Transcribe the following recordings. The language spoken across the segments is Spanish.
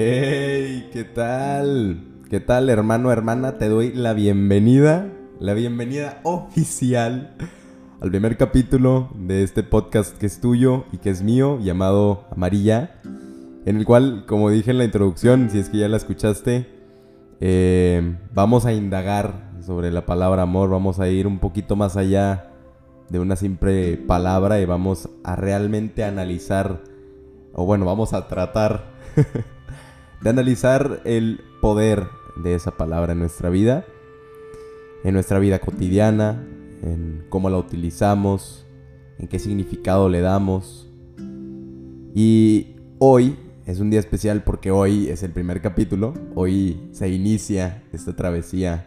¡Hey! ¿Qué tal? ¿Qué tal, hermano, hermana? Te doy la bienvenida, la bienvenida oficial al primer capítulo de este podcast que es tuyo y que es mío, llamado Amarilla, en el cual, como dije en la introducción, si es que ya la escuchaste, eh, vamos a indagar sobre la palabra amor, vamos a ir un poquito más allá de una simple palabra y vamos a realmente analizar, o bueno, vamos a tratar de analizar el poder de esa palabra en nuestra vida, en nuestra vida cotidiana, en cómo la utilizamos, en qué significado le damos. Y hoy es un día especial porque hoy es el primer capítulo, hoy se inicia esta travesía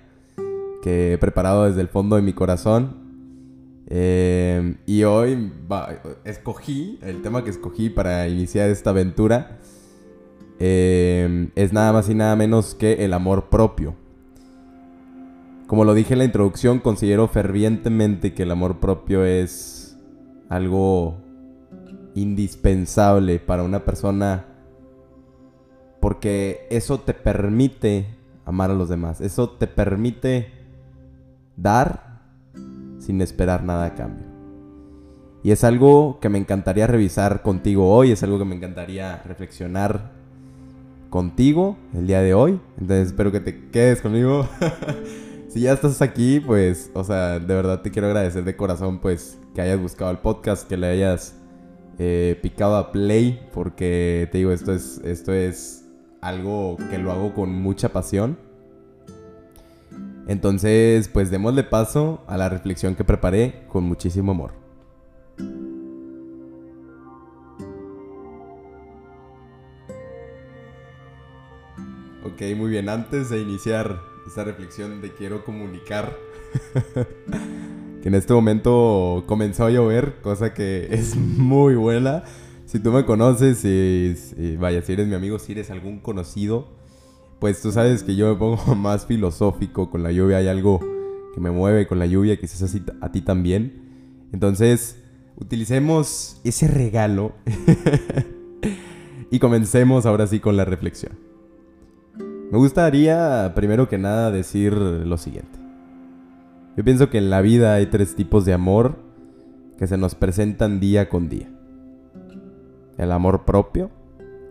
que he preparado desde el fondo de mi corazón. Eh, y hoy escogí, el tema que escogí para iniciar esta aventura eh, es nada más y nada menos que el amor propio. Como lo dije en la introducción, considero fervientemente que el amor propio es algo indispensable para una persona porque eso te permite amar a los demás, eso te permite dar sin esperar nada a cambio. Y es algo que me encantaría revisar contigo hoy, es algo que me encantaría reflexionar contigo el día de hoy. Entonces espero que te quedes conmigo. si ya estás aquí, pues, o sea, de verdad te quiero agradecer de corazón, pues, que hayas buscado el podcast, que le hayas eh, picado a play, porque te digo, esto es, esto es algo que lo hago con mucha pasión. Entonces, pues démosle paso a la reflexión que preparé con muchísimo amor. Ok, muy bien. Antes de iniciar esta reflexión de quiero comunicar que en este momento comenzó a llover, cosa que es muy buena. Si tú me conoces, y, vaya, si eres mi amigo, si eres algún conocido, pues tú sabes que yo me pongo más filosófico con la lluvia. Hay algo que me mueve con la lluvia, quizás así a ti también. Entonces, utilicemos ese regalo y comencemos ahora sí con la reflexión. Me gustaría, primero que nada, decir lo siguiente. Yo pienso que en la vida hay tres tipos de amor que se nos presentan día con día. El amor propio,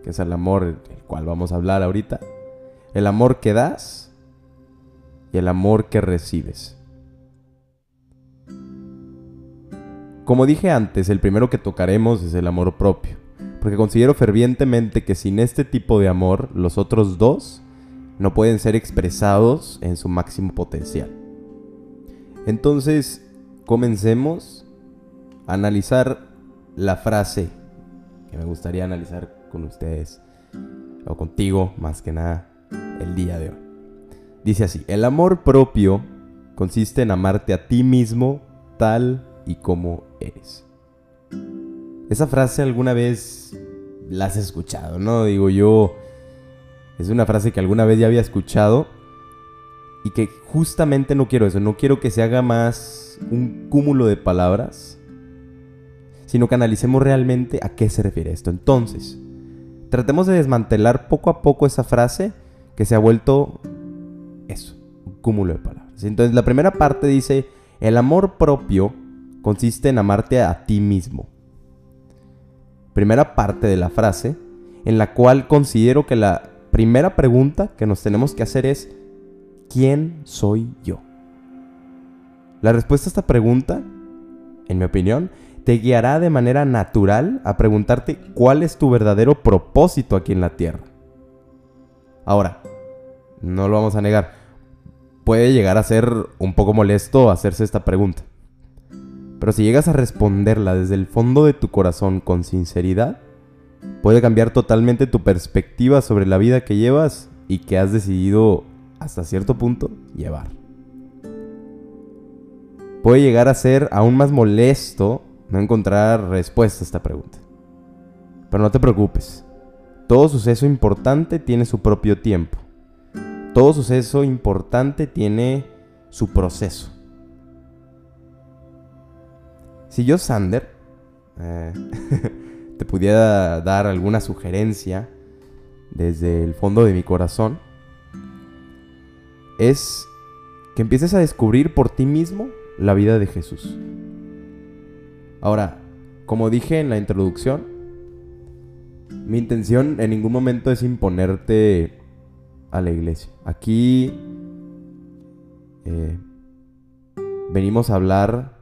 que es el amor del cual vamos a hablar ahorita. El amor que das y el amor que recibes. Como dije antes, el primero que tocaremos es el amor propio, porque considero fervientemente que sin este tipo de amor, los otros dos no pueden ser expresados en su máximo potencial. Entonces, comencemos a analizar la frase que me gustaría analizar con ustedes, o contigo más que nada, el día de hoy. Dice así, el amor propio consiste en amarte a ti mismo tal y como eres. Esa frase alguna vez la has escuchado, ¿no? Digo yo, es una frase que alguna vez ya había escuchado y que justamente no quiero eso, no quiero que se haga más un cúmulo de palabras, sino que analicemos realmente a qué se refiere esto. Entonces, tratemos de desmantelar poco a poco esa frase que se ha vuelto eso, un cúmulo de palabras. Entonces, la primera parte dice, el amor propio consiste en amarte a ti mismo. Primera parte de la frase, en la cual considero que la primera pregunta que nos tenemos que hacer es, ¿quién soy yo? La respuesta a esta pregunta, en mi opinión, te guiará de manera natural a preguntarte cuál es tu verdadero propósito aquí en la Tierra. Ahora, no lo vamos a negar, puede llegar a ser un poco molesto hacerse esta pregunta. Pero si llegas a responderla desde el fondo de tu corazón con sinceridad, puede cambiar totalmente tu perspectiva sobre la vida que llevas y que has decidido hasta cierto punto llevar. Puede llegar a ser aún más molesto no encontrar respuesta a esta pregunta. Pero no te preocupes. Todo suceso importante tiene su propio tiempo. Todo suceso importante tiene su proceso. Si yo, Sander, eh, te pudiera dar alguna sugerencia, desde el fondo de mi corazón es que empieces a descubrir por ti mismo la vida de Jesús. Ahora, como dije en la introducción, mi intención en ningún momento es imponerte a la iglesia. Aquí eh, venimos a hablar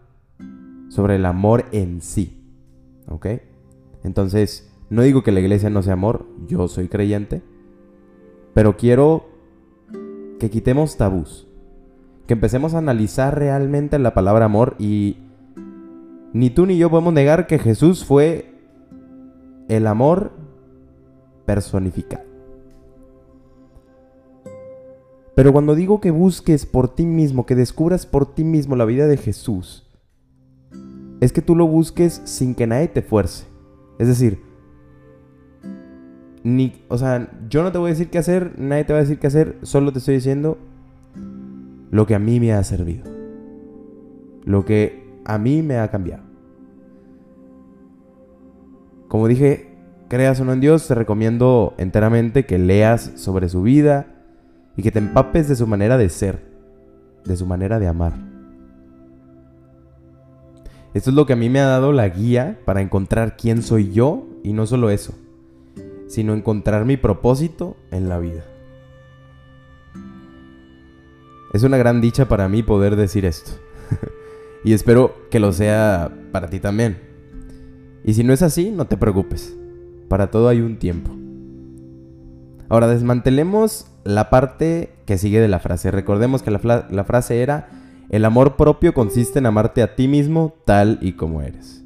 sobre el amor en sí. ¿Ok? Entonces, no digo que la iglesia no sea amor, yo soy creyente, pero quiero que quitemos tabús, que empecemos a analizar realmente la palabra amor y ni tú ni yo podemos negar que Jesús fue el amor personificado. Pero cuando digo que busques por ti mismo, que descubras por ti mismo la vida de Jesús, es que tú lo busques sin que nadie te fuerce. Es decir, ni, o sea, yo no te voy a decir qué hacer, nadie te va a decir qué hacer, solo te estoy diciendo lo que a mí me ha servido. Lo que a mí me ha cambiado. Como dije, creas o no en Dios, te recomiendo enteramente que leas sobre su vida y que te empapes de su manera de ser, de su manera de amar. Esto es lo que a mí me ha dado la guía para encontrar quién soy yo y no solo eso, sino encontrar mi propósito en la vida. Es una gran dicha para mí poder decir esto. y espero que lo sea para ti también. Y si no es así, no te preocupes. Para todo hay un tiempo. Ahora desmantelemos la parte que sigue de la frase. Recordemos que la, la frase era el amor propio consiste en amarte a ti mismo tal y como eres.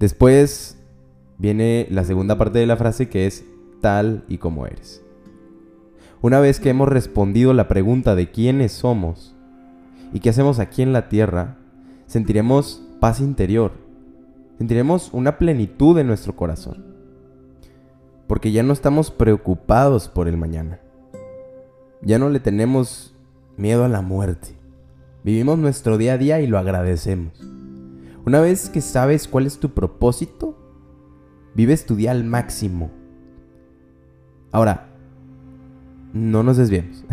Después viene la segunda parte de la frase que es tal y como eres. Una vez que hemos respondido la pregunta de quiénes somos y qué hacemos aquí en la tierra, sentiremos paz interior, sentiremos una plenitud en nuestro corazón, porque ya no estamos preocupados por el mañana, ya no le tenemos miedo a la muerte. Vivimos nuestro día a día y lo agradecemos. Una vez que sabes cuál es tu propósito, vives tu día al máximo. Ahora, no nos desviemos.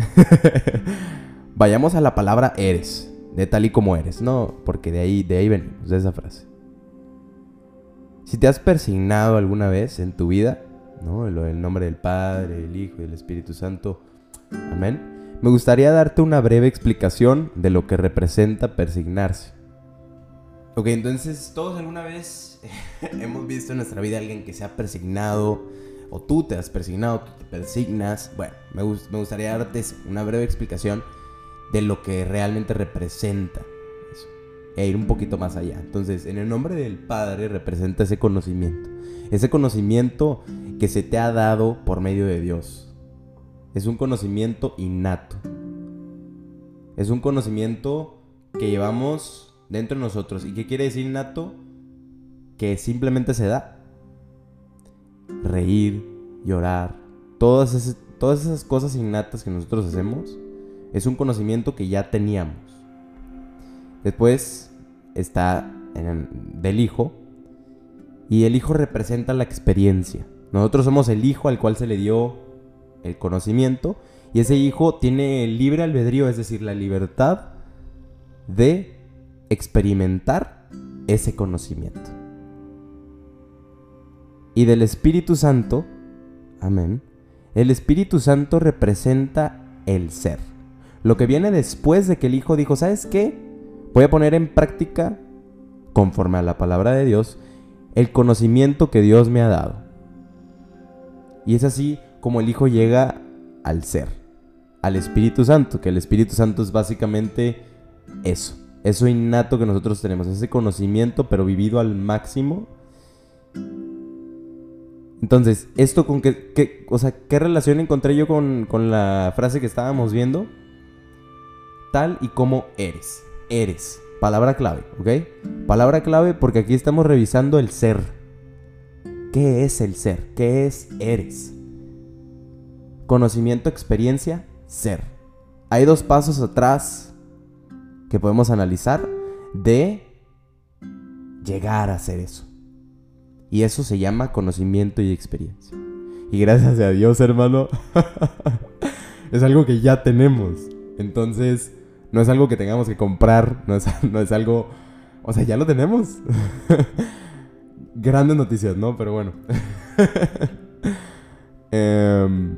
Vayamos a la palabra eres, de tal y como eres, no, porque de ahí, de ahí venimos, de esa frase. Si te has persignado alguna vez en tu vida, ¿no? El nombre del Padre, el Hijo y el Espíritu Santo, amén me gustaría darte una breve explicación de lo que representa persignarse. Ok, entonces todos alguna vez hemos visto en nuestra vida a alguien que se ha persignado, o tú te has persignado, tú te persignas. Bueno, me, me gustaría darte una breve explicación de lo que realmente representa eso, e ir un poquito más allá. Entonces, en el nombre del Padre representa ese conocimiento, ese conocimiento que se te ha dado por medio de Dios, es un conocimiento innato. Es un conocimiento que llevamos dentro de nosotros. ¿Y qué quiere decir innato? Que simplemente se da. Reír, llorar, todas esas, todas esas cosas innatas que nosotros hacemos, es un conocimiento que ya teníamos. Después está del hijo, y el hijo representa la experiencia. Nosotros somos el hijo al cual se le dio el conocimiento y ese hijo tiene libre albedrío, es decir, la libertad de experimentar ese conocimiento. Y del Espíritu Santo, amén, el Espíritu Santo representa el ser. Lo que viene después de que el Hijo dijo, ¿sabes qué? Voy a poner en práctica, conforme a la palabra de Dios, el conocimiento que Dios me ha dado. Y es así como el Hijo llega al ser, al Espíritu Santo, que el Espíritu Santo es básicamente eso, eso innato que nosotros tenemos, ese conocimiento pero vivido al máximo. Entonces, ¿esto con qué, o sea, qué relación encontré yo con, con la frase que estábamos viendo? Tal y como eres, eres, palabra clave, ¿ok? Palabra clave porque aquí estamos revisando el ser. ¿Qué es el ser? ¿Qué es eres? Conocimiento, experiencia, ser. Hay dos pasos atrás que podemos analizar de llegar a ser eso. Y eso se llama conocimiento y experiencia. Y gracias a Dios, hermano, es algo que ya tenemos. Entonces, no es algo que tengamos que comprar, no es, no es algo... O sea, ya lo tenemos. Grandes noticias, ¿no? Pero bueno. Em,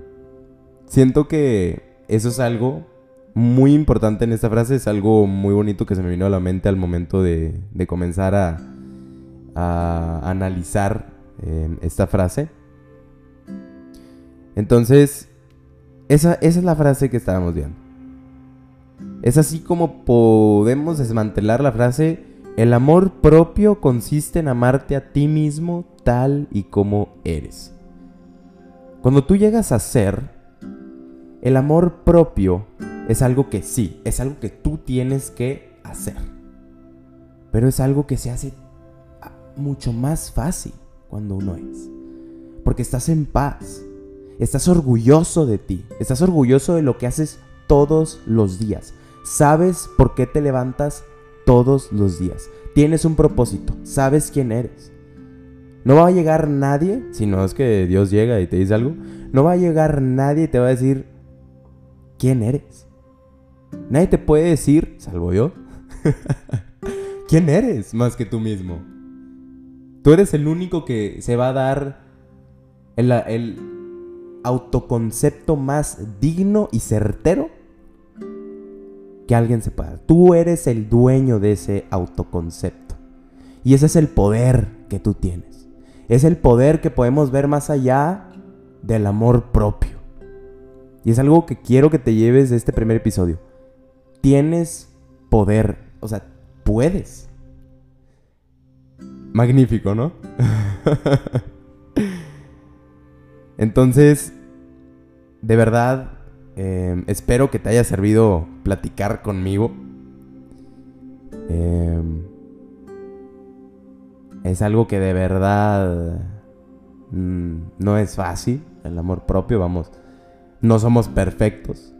siento que eso es algo muy importante en esta frase. Es algo muy bonito que se me vino a la mente al momento de, comenzar a, analizar em, esta frase. Entonces, esa es la frase que estábamos viendo. Es así como podemos desmantelar la frase, el amor propio consiste en amarte a ti mismo tal y como eres. Cuando tú llegas a ser, el amor propio es algo que sí, es algo que tú tienes que hacer. Pero es algo que se hace mucho más fácil cuando uno es. Porque estás en paz, estás orgulloso de ti, estás orgulloso de lo que haces todos los días. Sabes por qué te levantas todos los días. Tienes un propósito, sabes quién eres. No va a llegar nadie, si no es que Dios llega y te dice algo, no va a llegar nadie y te va a decir quién eres. Nadie te puede decir, salvo yo, quién eres más que tú mismo. Tú eres el único que se va a dar el, autoconcepto más digno y certero que alguien se pueda. Tú eres el dueño de ese autoconcepto. Y ese es el poder que tú tienes. Es el poder que podemos ver más allá del amor propio. Y es algo que quiero que te lleves de este primer episodio. Tienes poder, o sea, puedes. Magnífico, ¿no? Entonces, de verdad, em, espero que te haya servido platicar conmigo. Eh, es algo que de verdad mm, no es fácil, el amor propio, vamos. No somos perfectos.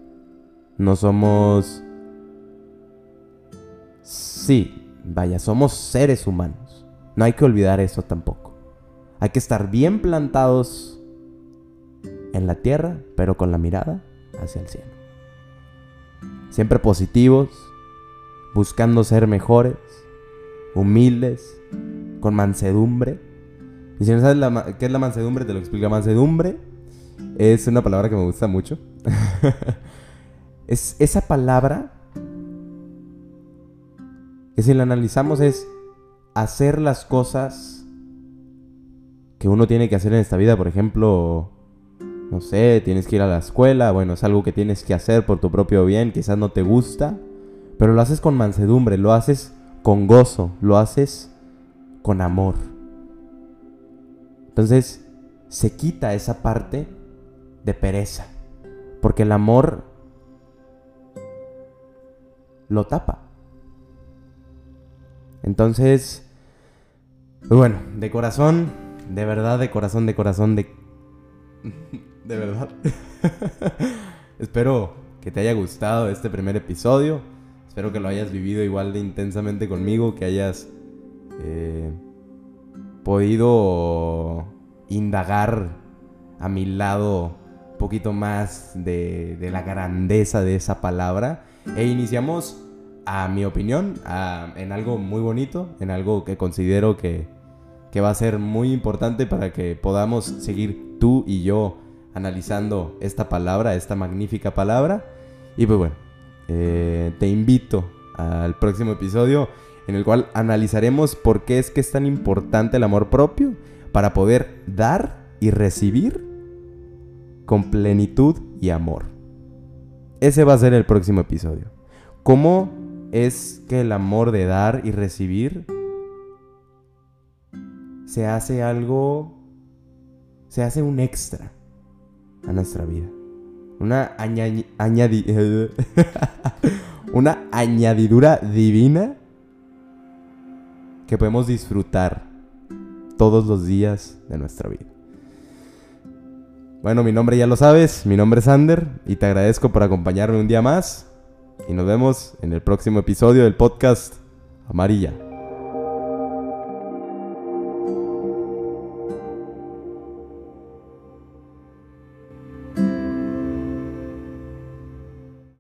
No somos... Sí, vaya, somos seres humanos. No hay que olvidar eso tampoco. Hay que estar bien plantados en la tierra, pero con la mirada hacia el cielo. Siempre positivos, buscando ser mejores, humildes, con mansedumbre. Y si no sabes qué es la mansedumbre, te lo explica. Mansedumbre es una palabra que me gusta mucho. es esa palabra que si la analizamos es hacer las cosas que uno tiene que hacer en esta vida. Por ejemplo, no sé, tienes que ir a la escuela. Bueno, es algo que tienes que hacer por tu propio bien. Quizás no te gusta. Pero lo haces con mansedumbre, lo haces con gozo, lo haces con amor. Entonces se quita esa parte de pereza, porque el amor lo tapa. Entonces, pues bueno, de corazón, de verdad, de corazón, de corazón, de... de verdad. Espero que te haya gustado este primer episodio. Espero que lo hayas vivido igual de intensamente conmigo, que hayas eh, podido indagar a mi lado poquito más de, la grandeza de esa palabra. E iniciamos, a mi opinión, en algo muy bonito, en algo que considero que, que va a ser muy importante para que podamos seguir tú y yo analizando esta palabra, esta magnífica palabra. Y pues bueno, eh, te invito al próximo episodio en el cual analizaremos por qué es que es tan importante el amor propio para poder dar y recibir con plenitud y amor. Ese va a ser el próximo episodio. ¿Cómo es que el amor de dar y recibir se hace algo, se hace un extra a nuestra vida? Una una añadidura divina que podemos disfrutar todos los días de nuestra vida. Bueno, mi nombre ya lo sabes, mi nombre es Ander y te agradezco por acompañarme un día más y nos vemos en el próximo episodio del podcast Amarilla.